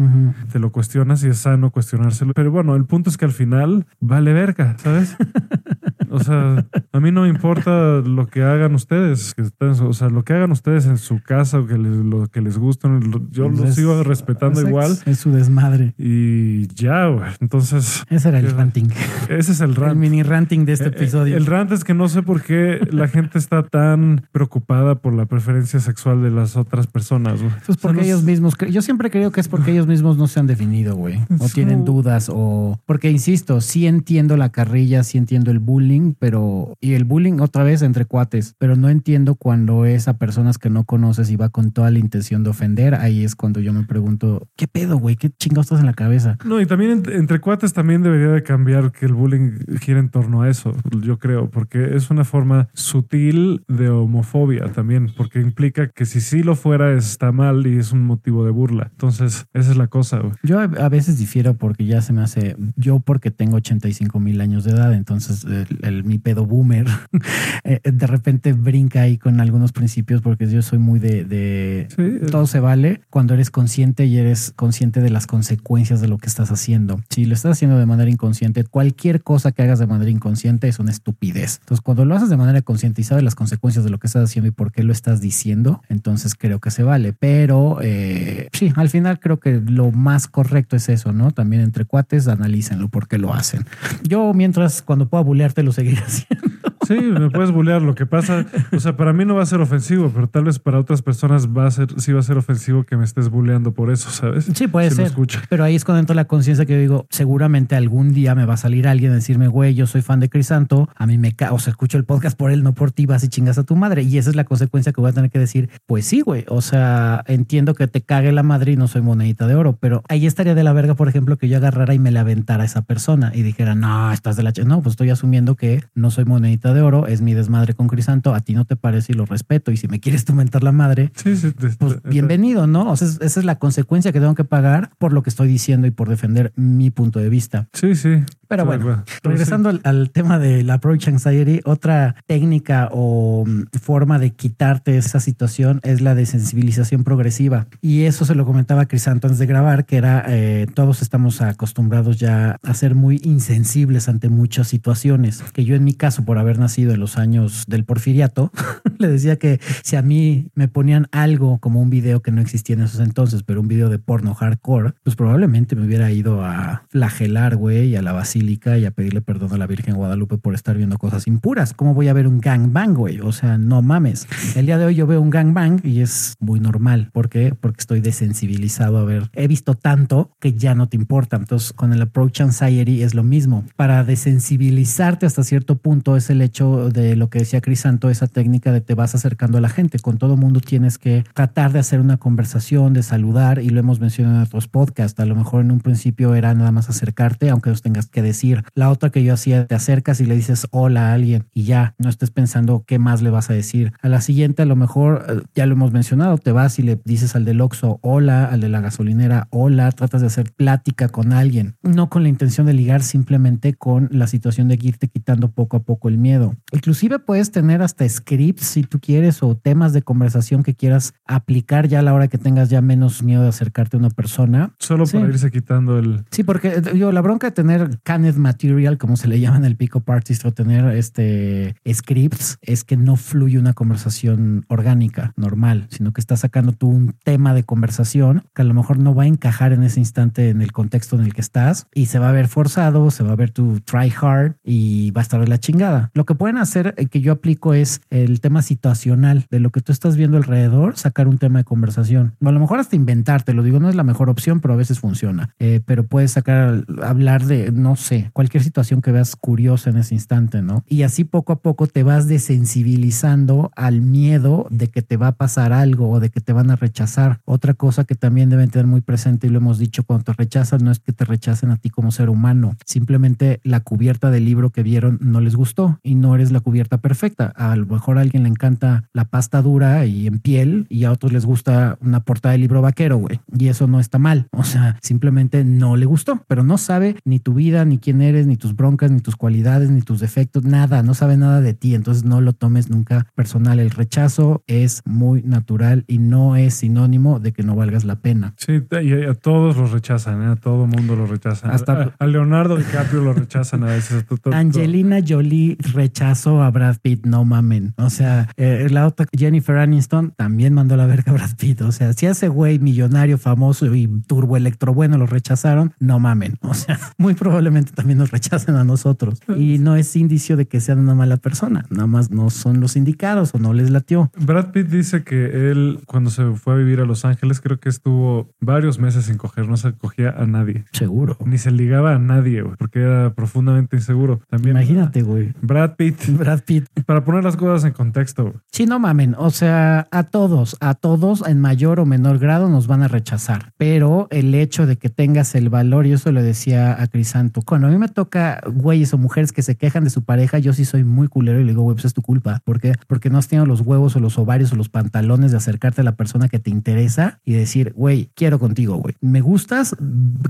te lo cuestionas y es sano cuestionárselo. Pero bueno, el punto es que al final vale verga, ¿sabes? O sea, a mí no me importa lo que hagan ustedes, que estén- o sea, lo que hagan ustedes en su casa o que les, lo que les gusta, lo- yo lo Pues Es- sigo respetando es- igual Es su desmadre. y ya, güey. Entonces, Ese era el ranting. ese es el El rant. mini ranting de este Eh, eh, episodio. El rant es que no sé por qué la gente está tan preocupada por la preferencia sexual de las otras personas. güey. Eso es porque O sea, no ellos s- mismos, yo siempre creo que es porque ellos mismos no se han definido, güey. O Es tienen dudas o... Porque, insisto, sí entiendo la carrilla, sí entiendo el bullying, pero... Y el bullying otra vez entre cuates, pero no entiendo cuando es a personas que no conoces y va con toda la intención de ofender. Ahí es cuando yo me pregunto, ¿qué pedo, güey? ¿Qué chingados estás en la cabeza? No, y también ent- entre cuates también debería de cambiar que el bullying gira en torno a eso, yo creo, porque es una forma sutil de homofobia también, porque implica que si sí lo fuera está mal y es un motivo de burla. Entonces, esa es la cosa. güey. Yo a, a veces difiero porque ya se me hace, yo porque tengo 85 mil años de edad, entonces el, el- mi pedo boomer eh, de repente brinca ahí con algunos principios porque yo soy muy de, de Sí, todo se vale cuando eres consciente y eres consciente de las consecuencias de lo que estás haciendo. Si lo estás haciendo de manera inconsciente, cualquier cosa que hagas de manera inconsciente es una estupidez. Entonces, cuando lo haces de manera consciente y sabes las consecuencias de lo que estás haciendo y por qué lo estás diciendo, entonces creo que se vale. Pero eh, sí, al final creo que lo más correcto es eso, ¿no? También entre cuates, analícenlo por qué lo hacen. Yo, mientras, cuando pueda bulearte, lo seguiré haciendo. Sí, me puedes bullear. Lo que pasa, o sea, para mí no va a ser ofensivo, pero tal vez para otras personas va a ser, sí va a ser ofensivo que me estés bulleando por eso, ¿sabes? Sí, puede Si lo ser. escucha. Pero ahí es cuando entra la conciencia que yo digo, seguramente algún día me va a salir alguien a decirme, güey, yo soy fan de Crisanto, a mí me o sea, escucho el podcast por él, no por ti, vas y chingas a tu madre. Y esa es la consecuencia que voy a tener que decir, pues sí, güey. O sea, entiendo que te cague la madre y no soy monedita de oro, pero ahí estaría de la verga, por ejemplo, que yo agarrara y me la aventara a esa persona y dijera, no, estás de la ch-". No, pues estoy asumiendo que no soy monedita de oro, es mi desmadre con Crisanto, a ti no te parece y lo respeto. Y si me quieres tú mentar la madre, Sí, sí. te- pues te- bienvenido, ¿no? O sea, es- esa es la consecuencia que tengo que pagar por lo que estoy diciendo y por defender mi punto de vista. Sí, sí. Pero Sí, bueno, bueno. Pero regresando al, al tema del approach anxiety, otra técnica o mm, forma de quitarte esa situación es la de sensibilización progresiva. Y eso se lo comentaba Crisanto antes de grabar, que era eh, todos estamos acostumbrados ya a ser muy insensibles ante muchas situaciones. Que yo en mi caso, por haber nacido en los años del porfiriato, le decía que si a mí me ponían algo como un video que no existía en esos entonces, pero un video de porno hardcore, pues probablemente me hubiera ido a flagelar, güey, a la basílica y a pedirle perdón a la Virgen Guadalupe por estar viendo cosas impuras. ¿Cómo voy a ver un gangbang, güey? O sea, no mames. El día de hoy yo veo un gangbang y es muy normal. ¿Por qué? Porque estoy desensibilizado a ver. He visto tanto que ya no te importa. Entonces, con el approach anxiety es lo mismo. Para desensibilizarte hasta cierto punto es el hecho de lo que decía Crisanto, esa técnica de te vas acercando a la gente. Con todo mundo tienes que tratar de hacer una conversación, de saludar, y lo hemos mencionado en otros podcasts. A lo mejor en un principio era nada más acercarte, aunque los tengas que decir. La otra que yo hacía, te acercas y le dices hola a alguien y ya, no estés pensando qué más le vas a decir. A la siguiente, a lo mejor, eh, ya lo hemos mencionado, te vas y le dices al del Oxxo hola, al de la gasolinera hola, tratas de hacer plática con alguien, no con la intención de ligar, simplemente con la situación de irte quitando poco a poco el miedo. Inclusive puedes tener hasta scripts si tú quieres o temas de conversación que quieras aplicar ya a la hora que tengas ya menos miedo de acercarte a una persona. Solo Sí. para irse quitando el. Sí, porque eh, yo la bronca de tener canned material, como se le llama en el pick-up artist, o tener este scripts, es que no fluye una conversación orgánica, normal, sino que estás sacando tú un tema de conversación que a lo mejor no va a encajar en ese instante en el contexto en el que estás y se va a ver forzado, se va a ver tu try hard y va a estar de la chingada. Lo que pueden hacer eh, que yo aplico es el tema situacional de lo que tú estás viendo alrededor, sacar un tema de conversación. O a lo mejor hasta inventarte, lo digo, no es la mejor opción, pero a veces funciona. Eh, pero puedes sacar, hablar de, no sé, cualquier situación que veas curiosa en ese instante, ¿no? Y así poco a poco te vas desensibilizando al miedo de que te va a pasar algo o de que te van a rechazar. Otra cosa que también deben tener muy presente y lo hemos dicho, cuando te rechazan no es que te rechacen a ti como ser humano, simplemente la cubierta del libro que vieron no les gustó no eres la cubierta perfecta. A lo mejor a alguien le encanta la pasta dura y en piel y a otros les gusta una portada de libro vaquero, güey. Y eso no está mal. O sea, simplemente no le gustó, pero no sabe ni tu vida, ni quién eres, ni tus broncas, ni tus cualidades, ni tus defectos, nada. No sabe nada de ti. Entonces no lo tomes nunca personal. El rechazo es muy natural y no es sinónimo de que no valgas la pena. Sí, y a, todos los rechazan, ¿eh? a todo mundo lo rechazan. Hasta- a, a Leonardo DiCaprio lo rechazan a veces. Angelina Jolie rechazó a Brad Pitt, no mamen. O sea, eh, la otra Jennifer Aniston también mandó la verga a Brad Pitt. O sea, si a ese güey millonario, famoso y turbo electro bueno lo rechazaron, no mamen. O sea, muy probablemente también nos rechacen a nosotros. Y no es indicio de que sean una mala persona. Nada más no son los indicados o no les latió. Brad Pitt dice que él, cuando se fue a vivir a Los Ángeles, creo que estuvo varios meses sin coger, no se cogía a nadie. Seguro. Ni se ligaba a nadie, güey, porque era profundamente inseguro. También. Imagínate, güey. Brad Pitt, Brad Pitt para poner las cosas en contexto, güey. Sí, no mamen. O sea, a todos, a todos en mayor o menor grado nos van a rechazar. Pero el hecho de que tengas el valor, y eso le decía a Crisanto, cuando a mí me toca güeyes o mujeres que se quejan de su pareja, yo sí soy muy culero y le digo, güey, pues es tu culpa. ¿Por qué? Porque no has tenido los huevos o los ovarios o los pantalones de acercarte a la persona que te interesa y decir, güey, quiero contigo, güey. Me gustas,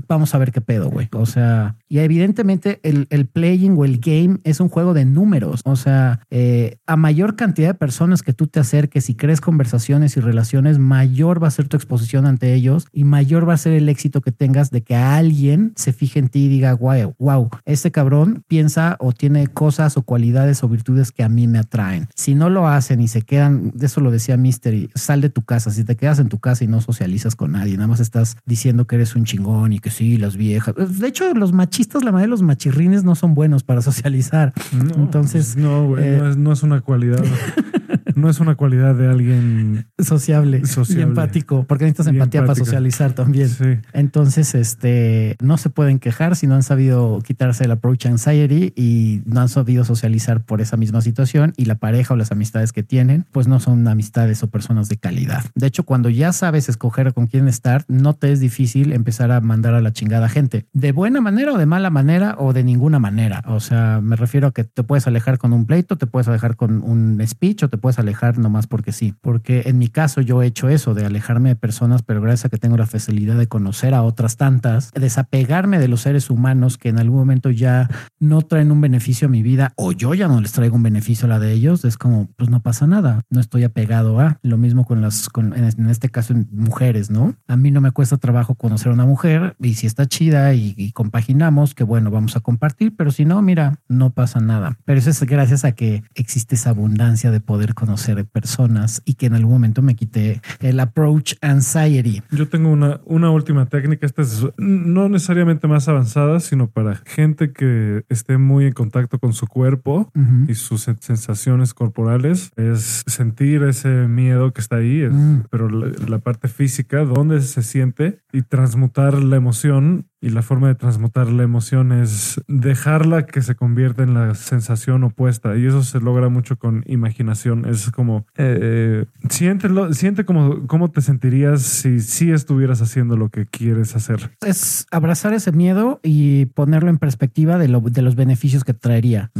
vamos a ver qué pedo, güey. O sea, y evidentemente el, el playing o el game es un juego de números. Números. O sea, eh, a mayor cantidad de personas que tú te acerques y crees conversaciones y relaciones, mayor va a ser tu exposición ante ellos y mayor va a ser el éxito que tengas de que alguien se fije en ti y diga, wow, wow, este cabrón piensa o tiene cosas o cualidades o virtudes que a mí me atraen. Si no lo hacen y se quedan, de eso lo decía Mystery, sal de tu casa. Si te quedas en tu casa y no socializas con nadie, nada más estás diciendo que eres un chingón y que sí, las viejas. De hecho, los machistas, la mayoría de los machirrines no son buenos para socializar. Entonces, no, güey, no, es, no es una cualidad. no es una cualidad de alguien sociable, y empático, porque necesitas empatía para socializar también. Entonces, este, no se pueden quejar si no han sabido quitarse el approach anxiety y no han sabido socializar por esa misma situación y la pareja o las amistades que tienen, pues no son amistades o personas de calidad. De hecho, cuando ya sabes escoger con quién estar, no te es difícil empezar a mandar a la chingada gente. De buena manera o de mala manera o de ninguna manera. O sea, me refiero a que te puedes alejar con un pleito, te puedes alejar con un speech o te puedes alejar nomás porque sí. Porque en mi caso yo he hecho eso, de alejarme de personas, pero gracias a que tengo la facilidad de conocer a otras tantas, desapegarme de los seres humanos que en algún momento ya no traen un beneficio a mi vida o yo ya no les traigo un beneficio a la de ellos, es como, pues no pasa nada, no estoy apegado a. Lo mismo con las, con, en este caso, mujeres, ¿no? A mí no me cuesta trabajo conocer a una mujer y si está chida y, y compaginamos, que bueno, vamos a compartir, pero si no, mira, no pasa nada. Pero eso es gracias a que existe esa abundancia de poder conocer personas y que en algún momento me quité el approach anxiety. Yo tengo una, una última técnica, esta es no necesariamente más avanzada, sino para gente que esté muy en contacto con su cuerpo y sus sensaciones corporales, es sentir ese miedo que está ahí, mm. pero la, la parte física, dónde se siente y transmutar la emoción y la forma de transmutar la emoción es dejarla que se convierta en la sensación opuesta. Y eso se logra mucho con imaginación. Es como, eh, siéntelo, siente como cómo te sentirías si sí estuvieras haciendo lo que quieres hacer. Es abrazar ese miedo y ponerlo en perspectiva de, lo, de los beneficios que traería.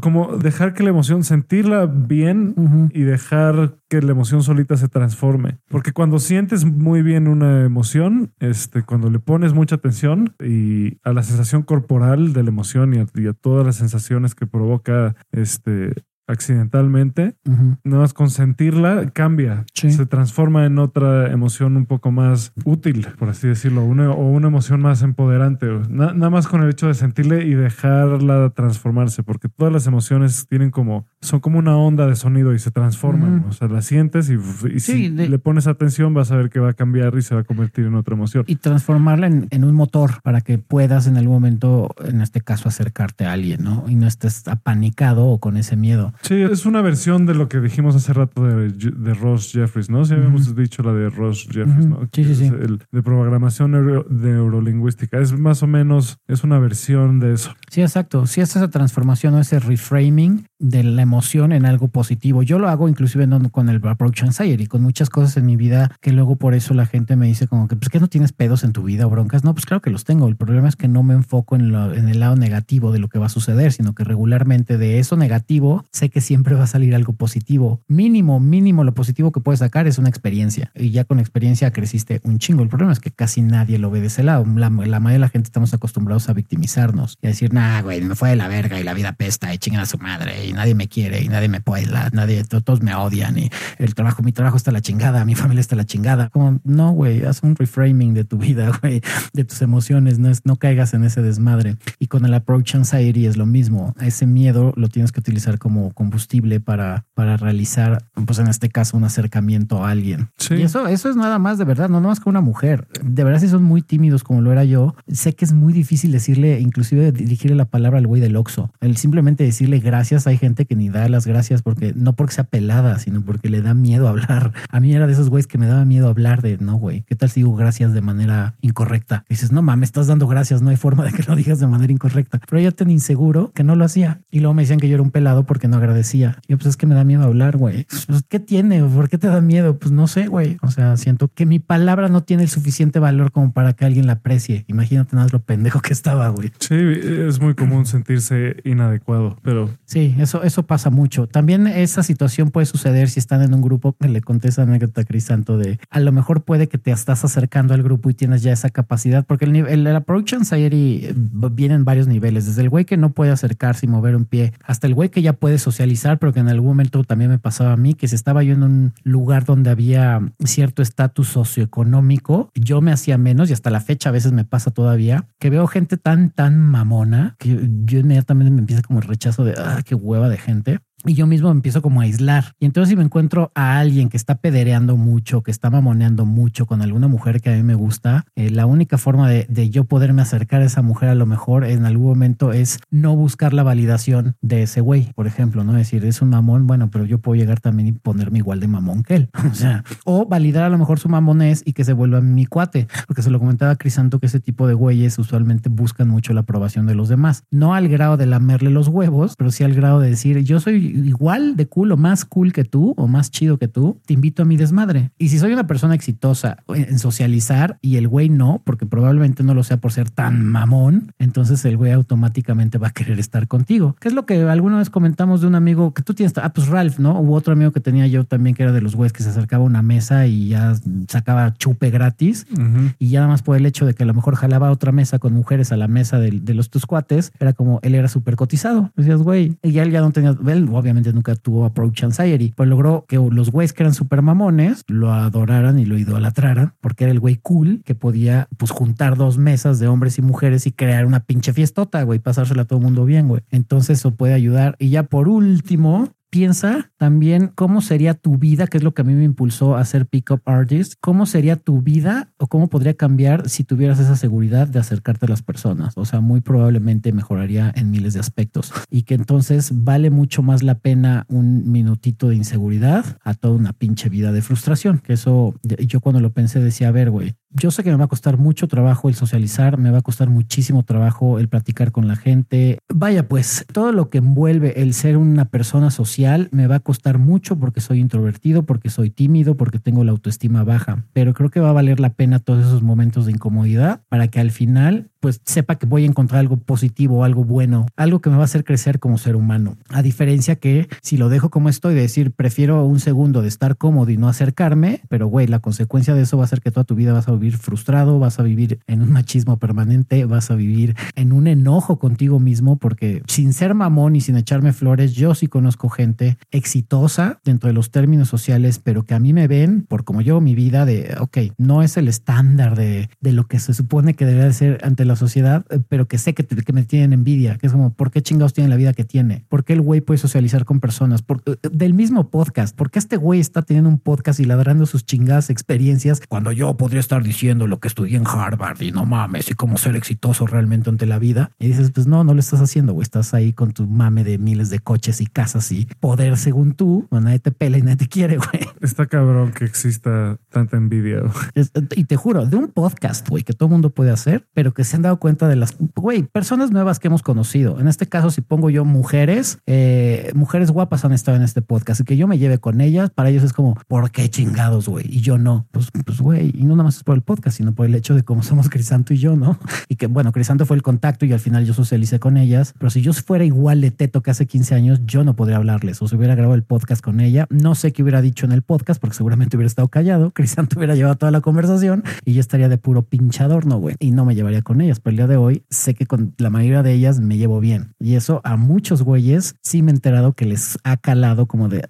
como dejar que la emoción, sentirla bien y dejar que la emoción solita se transforme. Porque cuando sientes muy bien una emoción, este, cuando le pones mucha atención y a la sensación corporal de la emoción y a, todas las sensaciones que provoca este, accidentalmente, nada más consentirla cambia, se transforma en otra emoción un poco más útil, por así decirlo, una, o una emoción más empoderante. nada más con el hecho de sentirle y dejarla transformarse, porque todas las emociones tienen como, son como una onda de sonido y se transforman. O sea, la sientes y, si le pones atención vas a ver que va a cambiar y se va a convertir en otra emoción. Y transformarla en, en un motor para que puedas en algún momento, en este caso, acercarte a alguien, ¿no? Y no estés apanicado o con ese miedo. Sí, es una versión de lo que dijimos hace rato de, de Ross Jeffries, ¿no? Si habíamos dicho la de Ross Jeffries, ¿no? Sí, sí, sí. El, de programación neurolingüística. Es más o menos, es una versión de eso. Sí, exacto. Sí, es esa transformación o ese reframing de la emoción en algo positivo. Yo lo hago inclusive con el approach anxiety, con muchas cosas en mi vida que luego por eso la gente me dice como que, pues, que no tienes pedos en tu vida o broncas? No, pues claro que los tengo. El problema es que no me enfoco en, en el lado negativo de lo que va a suceder, sino que regularmente de eso negativo sé que siempre va a salir algo positivo. Mínimo, mínimo lo positivo que puedes sacar es una experiencia. Y ya con experiencia creciste un chingo. El problema es que casi nadie lo ve de ese lado. La, mayoría de la gente estamos acostumbrados a victimizarnos y a decir, nah, güey, me fue de la verga y la vida pesta y chingan a su madre y nadie me quiere y nadie me puede, nadie, todos me odian y el trabajo, mi trabajo está la chingada, mi familia está la chingada. Como, no, güey, haz un reframing de tu vida, güey, de tus emociones, no, es, no caigas en ese desmadre. Y con el approach anxiety es lo mismo. Ese miedo lo tienes que utilizar como combustible para, para realizar, pues en este caso, un acercamiento a alguien. Y eso, eso es nada más de verdad, no nada más que una mujer. De verdad, si son muy tímidos como lo era yo, sé que es muy difícil decirle, inclusive dirigirle la palabra al güey del Oxxo. El simplemente decirle gracias, hay gente que ni da las gracias porque no porque sea pelada, sino porque le da miedo hablar. A mí era de esos güeyes que me daba miedo hablar de, no, güey, ¿qué tal si digo gracias de manera incorrecta? dices, no mames, estás dando gracias, no hay forma de que lo digas de manera incorrecta. Pero yo tan inseguro que no lo hacía. Y luego me decían que yo era un pelado porque no agradecía. Y yo, pues es que me da miedo hablar, güey. Pues, ¿qué tiene? ¿Por qué te da miedo? Pues no sé, güey. O sea, siento que mi palabra no tiene el suficiente valor como para que alguien la aprecie. Imagínate nada lo pendejo que estaba, güey. Sí, es muy común sentirse inadecuado, pero... Sí, eso, eso pasa mucho. También esa situación puede suceder si están en un grupo que le contesta anécdota a Crisanto de a lo mejor puede que te estás acercando al grupo y tienes ya esa capacidad, porque el, el, el approach anxiety eh, viene en varios niveles, desde el güey que no puede acercarse y mover un pie, hasta el güey que ya puede socializar, pero que en algún momento también me pasaba a mí, que si estaba yo en un lugar donde había cierto estatus socioeconómico, yo me hacía menos y hasta la fecha a veces me pasa todavía, que veo gente tan, tan mamona que yo inmediatamente me empieza como el rechazo de, ah, qué hueva de gente y yo mismo me empiezo como a aislar. Y entonces si me encuentro a alguien que está pedereando mucho, que está mamoneando mucho con alguna mujer que a mí me gusta, eh, la única forma de, de, yo poderme acercar a esa mujer a lo mejor en algún momento es no buscar la validación de ese güey, por ejemplo, no decir es un mamón, bueno, pero yo puedo llegar también y ponerme igual de mamón que él. o sea, o validar a lo mejor su mamonés y que se vuelva mi cuate, porque se lo comentaba a Crisanto que ese tipo de güeyes usualmente buscan mucho la aprobación de los demás. No al grado de lamerle los huevos, pero sí al grado de decir yo soy igual de cool o más cool que tú o más chido que tú, te invito a mi desmadre. Y si soy una persona exitosa en socializar y el güey no, porque probablemente no lo sea por ser tan mamón, entonces el güey automáticamente va a querer estar contigo. ¿Qué es lo que alguna vez comentamos de un amigo que tú tienes? Ah, pues Ralph, ¿no? Hubo otro amigo que tenía yo también que era de los güeyes que se acercaba a una mesa y ya sacaba chupe gratis uh -huh. y ya nada más por el hecho de que a lo mejor jalaba otra mesa con mujeres a la mesa de, de los tus cuates, era como él era súper cotizado. Decías, güey, y él ya no tenía, él obviamente nunca tuvo approach anxiety, pues logró que los güeyes que eran súper mamones lo adoraran y lo idolatraran porque era el güey cool que podía pues juntar dos mesas de hombres y mujeres y crear una pinche fiestota, güey, pasársela a todo el mundo bien, güey. Entonces eso puede ayudar. Y ya por último, piensa también cómo sería tu vida, que es lo que a mí me impulsó a ser pickup artist, cómo sería tu vida o cómo podría cambiar si tuvieras esa seguridad de acercarte a las personas. O sea, muy probablemente mejoraría en miles de aspectos y que entonces vale mucho más la pena un minutito de inseguridad a toda una pinche vida de frustración. Que eso yo cuando lo pensé decía, a ver, güey, yo sé que me va a costar mucho trabajo el socializar, me va a costar muchísimo trabajo el platicar con la gente. Vaya, pues todo lo que envuelve el ser una persona social me va a costar mucho porque soy introvertido, porque soy tímido, porque tengo la autoestima baja. Pero creo que va a valer la pena todos esos momentos de incomodidad para que al final pues sepa que voy a encontrar algo positivo, algo bueno, algo que me va a hacer crecer como ser humano. A diferencia que si lo dejo como estoy, de decir, prefiero un segundo de estar cómodo y no acercarme, pero güey, la consecuencia de eso va a ser que toda tu vida vas a vivir frustrado, vas a vivir en un machismo permanente, vas a vivir en un enojo contigo mismo, porque sin ser mamón y sin echarme flores, yo sí conozco gente exitosa dentro de los términos sociales, pero que a mí me ven por como yo mi vida de, ok, no es el estándar de, de lo que se supone que debería ser ante la sociedad, pero que sé que, te, que, me tienen envidia, que es como, ¿por qué chingados tiene la vida que tiene? ¿Por qué el güey puede socializar con personas? Por, del mismo podcast, ¿por qué este güey está teniendo un podcast y ladrando sus chingadas experiencias cuando yo podría estar diciendo lo que estudié en Harvard y no mames y cómo ser exitoso realmente ante la vida? Y dices, pues no, no lo estás haciendo, güey, estás ahí con tu mame de miles de coches y casas y poder según tú, bueno, nadie te pela y nadie te quiere, güey. Está cabrón que exista tanta envidia. Es, y te juro, de un podcast, güey, que todo mundo puede hacer, pero que se han dado cuenta de las, güey, personas nuevas que hemos conocido. En este caso, si pongo yo mujeres, eh, mujeres guapas han estado en este podcast y que yo me lleve con ellas, para ellos es como, ¿por qué chingados, güey? Y yo no. Pues, pues, güey, y no nada más es por el podcast, sino por el hecho de cómo somos Crisanto y yo, ¿no? Y que, bueno, Crisanto fue el contacto y al final yo socialicé con ellas, pero si yo fuera igual de teto que hace 15 años, yo no podría hablarles o si hubiera grabado el podcast con ella. No sé qué hubiera dicho en el podcast porque seguramente hubiera estado callado. Crisanto hubiera llevado toda la conversación y yo estaría de puro pinchador, ¿no, güey? Y no me llevaría con ellas. Pero el día de hoy sé que con la mayoría de ellas me llevo bien. Y eso a muchos güeyes sí me he enterado que les ha calado como de...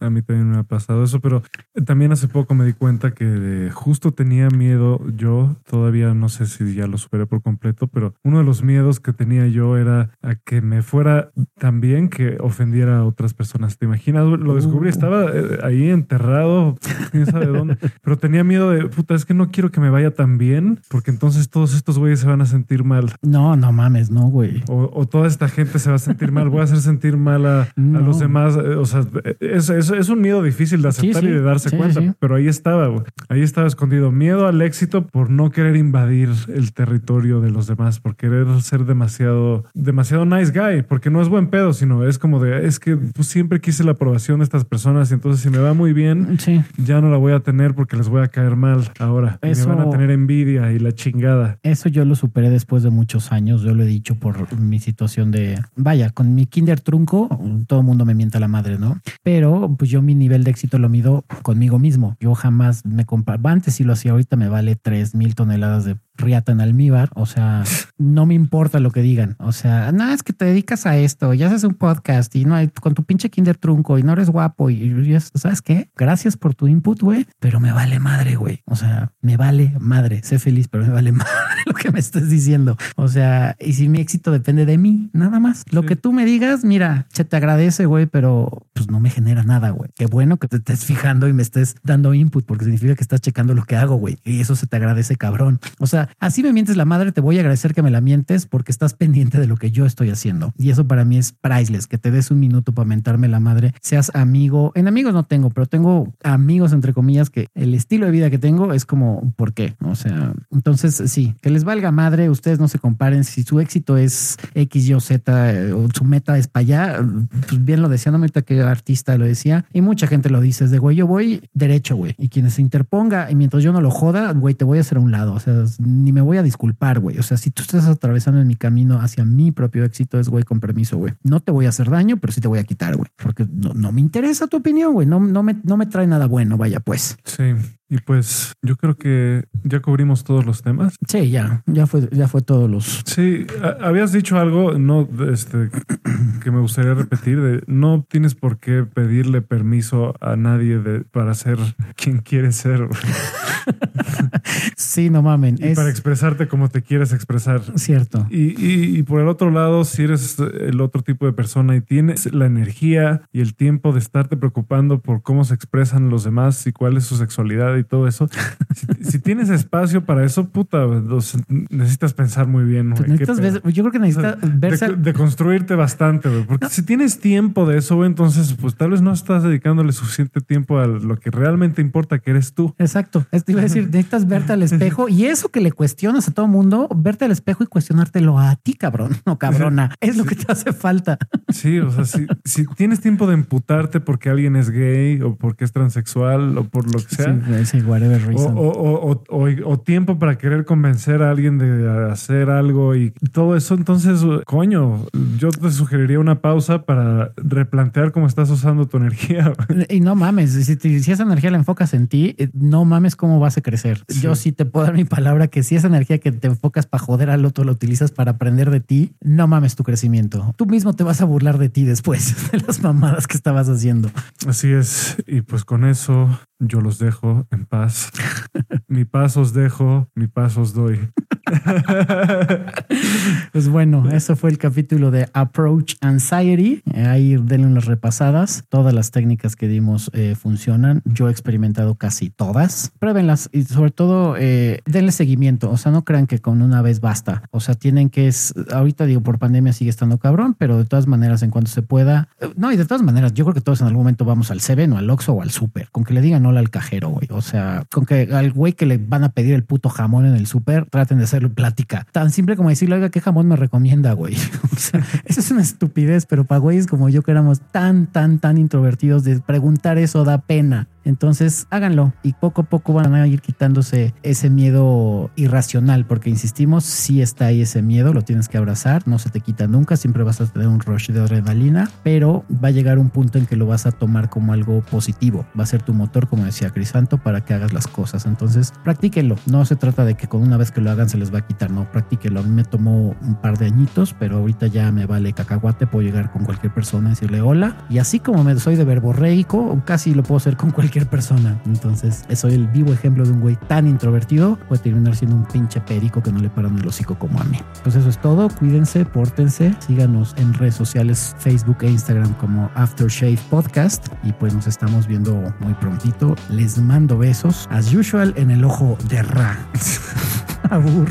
A mí también me ha pasado eso, pero también hace poco me di cuenta que justo tenía miedo yo, todavía no sé si ya lo superé por completo, pero uno de los miedos que tenía yo era a que me fuera tan bien que ofendiera a otras personas. ¿Te imaginas? Lo descubrí, uh. estaba eh, ahí enterrado, quién sabe dónde, pero tenía miedo de, puta, es que no quiero que me vaya tan bien, porque entonces todos estos güeyes se van a sentir mal. No, no mames, no, güey. O, o, toda esta gente se va a sentir mal. Voy a hacer sentir mal a, no. a los demás. O sea, eso, eso, es un miedo difícil de aceptar Sí, sí. y de darse Sí, cuenta, pero ahí estaba, güey. Ahí estaba escondido. Miedo al éxito por no querer invadir el territorio de los demás, por querer ser demasiado, demasiado nice guy, porque no es buen pedo, sino es como de, es que pues, siempre quise la aprobación de estas personas y entonces si me va muy bien, ya no la voy a tener porque les voy a caer mal ahora. Eso- me van a tener envidia y la chingada. Eso yo lo superé después de muchos años. Yo lo he dicho por mi situación de, vaya, con mi kinder trunco, todo el mundo me mienta la madre, ¿no? Pero pues yo mi nivel de éxito lo mido conmigo mismo. Yo jamás me comparo. Antes sí lo hacía, ahorita me vale 3 mil toneladas de riata en almíbar. O sea, no me importa lo que digan. O sea, no, es que te dedicas a esto, ya haces un podcast y no hay con tu pinche kinder trunco y no eres guapo. Y, y es- ¿sabes qué? Gracias por tu input, güey, pero me vale madre, güey. O sea, me vale madre. Sé feliz, pero me vale madre lo que me estés diciendo. O sea, y si mi éxito depende de mí, nada más. Lo Sí. que tú me digas, mira, se te agradece, güey, pero pues no me genera nada, güey. Qué bueno que te estés fijando y me estés dando input porque significa que estás checando lo que hago, güey. Y eso se te agradece, cabrón. O sea, así me mientes la madre, te voy a agradecer que me la mientes porque estás pendiente de lo que yo estoy haciendo. Y eso para mí es priceless, que te des un minuto para mentarme la madre, seas amigo. En amigos no tengo, pero tengo amigos, entre comillas, que el estilo de vida que tengo es como, ¿por qué? O sea, entonces sí, que les valga madre, ustedes no se comparen. Si su éxito es X, Y o Z eh, o su meta es para allá, pues bien lo decía, no me ahorita que artista lo decía y mucha gente lo dice, es de güey, yo voy derecho, güey, y quien se interponga y mientras yo no lo joda, güey, te voy a hacer a un lado, o sea, ni me voy a disculpar, güey, o sea, si tú estás atravesando en mi camino hacia mi propio éxito, es güey, con permiso, güey, no te voy a hacer daño, pero sí te voy a quitar, güey, porque no, no me interesa tu opinión, güey, no, no, me, no me trae nada bueno, vaya, pues. Sí. Y pues yo creo que ya cubrimos todos los temas. Sí, ya, ya fue, ya fue todos los... Sí, a- habías dicho algo, no, este, que me gustaría repetir, de no tienes por qué pedirle permiso a nadie de, para ser quien quieres ser. Sí, no mamen, y es para expresarte como te quieres expresar. cierto. Y, y- y por el otro lado, si eres el otro tipo de persona y tienes la energía y el tiempo de estarte preocupando por cómo se expresan los demás y cuál es su sexualidad y todo eso, si, si tienes espacio para eso, puta, los- necesitas pensar muy bien. Güey, necesitas yo creo que O sea, necesitas verse... de, de construirte bastante, güey. Porque si tienes tiempo de eso, güey, entonces, pues tal vez no estás dedicándole suficiente tiempo a lo que realmente importa, que eres tú. Exacto. Iba a decir, necesitas verte al espejo y eso que le cuestionas a todo mundo, verte al espejo y cuestionártelo a ti, cabrón o cabrona. Es lo que te hace falta. Sí, o sea, si, si tienes tiempo de emputarte porque alguien es gay o porque es transexual o por lo que sea. Sí, sí, whatever O, reason. o- o- o- o- o tiempo para querer convencer a alguien de hacer algo y todo eso. Entonces, coño, yo te sugeriría una pausa para replantear cómo estás usando tu energía. Y no mames, si, te- si esa energía la enfocas en ti, eh, no mames cómo vas a crecer. Sí. Yo sí te puedo dar mi palabra que si esa energía que te enfocas para joder al otro la utilizas para aprender de ti, no mames tu crecimiento. Tú mismo te vas a burlar de ti después de las mamadas que estabas haciendo. Así es. Y pues con eso yo los dejo en paz. Mi paz os dejo, mi paz os doy. Pues bueno, eso fue el capítulo de Approach Anxiety. Eh, Ahí denle unas repasadas. Todas las técnicas que dimos eh, funcionan. Yo he experimentado casi todas. Pruébenlas y sobre todo eh, denle seguimiento. O sea, no crean que con una vez basta. O sea, tienen que es ahorita digo por pandemia sigue estando cabrón, pero de todas maneras en cuanto se pueda. No, y de todas maneras, yo creo que todos en algún momento vamos al Seven o al Oxxo o al Super. Con que le digan hola al cajero, güey. O sea, con que al güey que le van a pedir el puto jamón en el Super, traten de hacerlo plática. Tan simple como decirle, oiga, ¿qué jamón me recomienda, güey? O sea, eso es una estupidez, pero para güeyes como yo que éramos tan, tan, tan introvertidos, de preguntar eso da pena. Entonces háganlo y poco a poco van a ir quitándose ese miedo irracional, porque insistimos, sí está ahí ese miedo, lo tienes que abrazar, no se te quita nunca, siempre vas a tener un rush de adrenalina, pero va a llegar un punto en que lo vas a tomar como algo positivo, va a ser tu motor, como decía Crisanto, para que hagas las cosas. Entonces, practíquenlo, no se trata de que con una vez que lo hagan se les va a quitar, no, practíquenlo. A mí me tomó un par de añitos, pero ahorita ya me vale cacahuate, puedo llegar con cualquier persona y decirle hola, y así como me soy de verborreico, casi lo puedo hacer con persona. Entonces, soy el vivo ejemplo de un güey tan introvertido, puede terminar siendo un pinche perico que no le paran el hocico como a mí. Pues eso es todo, cuídense, pórtense, síganos en redes sociales, Facebook e Instagram como Aftershave Podcast, y pues nos estamos viendo muy prontito. Les mando besos, as usual, en el ojo de Ra. Abur.